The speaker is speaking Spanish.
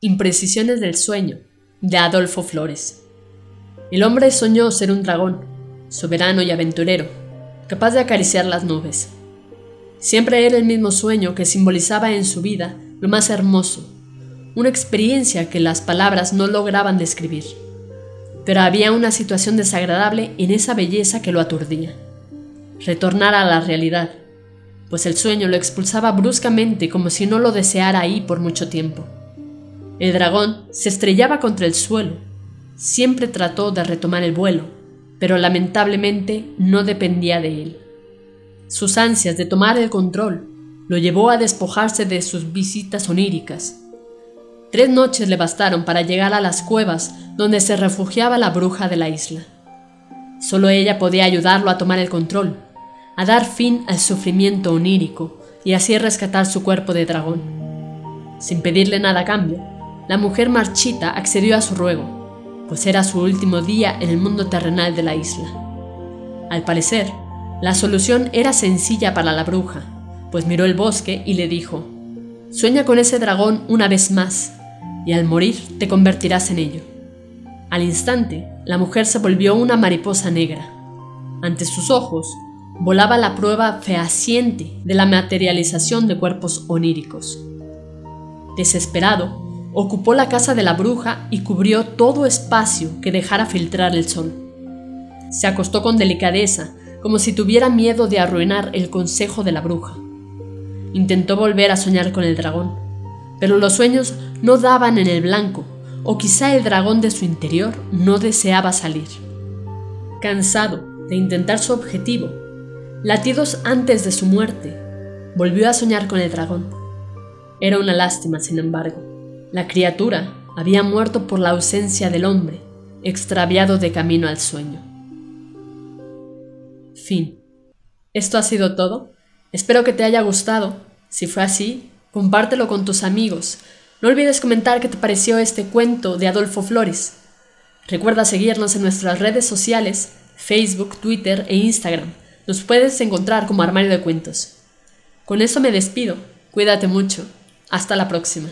Imprecisiones del sueño, de Adolfo Flores. El hombre soñó ser un dragón, soberano y aventurero, capaz de acariciar las nubes. Siempre era el mismo sueño que simbolizaba en su vida lo más hermoso, una experiencia que las palabras no lograban describir. Pero había una situación desagradable en esa belleza que lo aturdía. Retornar a la realidad, pues el sueño lo expulsaba bruscamente como si no lo deseara ahí por mucho tiempo. El dragón se estrellaba contra el suelo. Siempre trató de retomar el vuelo, pero lamentablemente no dependía de él. Sus ansias de tomar el control lo llevó a despojarse de sus visitas oníricas. Tres noches le bastaron para llegar a las cuevas donde se refugiaba la bruja de la isla. Solo ella podía ayudarlo a tomar el control, a dar fin al sufrimiento onírico y así rescatar su cuerpo de dragón. Sin pedirle nada a cambio, la mujer marchita accedió a su ruego, pues era su último día en el mundo terrenal de la isla. Al parecer, la solución era sencilla para la bruja, pues miró el bosque y le dijo, Sueña con ese dragón una vez más, y al morir te convertirás en ello. Al instante, la mujer se volvió una mariposa negra. Ante sus ojos, volaba la prueba fehaciente de la materialización de cuerpos oníricos. Desesperado, ocupó la casa de la bruja y cubrió todo espacio que dejara filtrar el sol. Se acostó con delicadeza, como si tuviera miedo de arruinar el consejo de la bruja. Intentó volver a soñar con el dragón, pero los sueños no daban en el blanco, o quizá el dragón de su interior no deseaba salir. Cansado de intentar su objetivo, latidos antes de su muerte, volvió a soñar con el dragón. Era una lástima, sin embargo la criatura había muerto por la ausencia del hombre, extraviado de camino al sueño. Fin. Esto ha sido todo. Espero que te haya gustado. Si fue así, compártelo con tus amigos. No olvides comentar qué te pareció este cuento de Adolfo Flores. Recuerda seguirnos en nuestras redes sociales, Facebook, Twitter e Instagram. Nos puedes encontrar como Armario de Cuentos. Con eso me despido. Cuídate mucho. Hasta la próxima.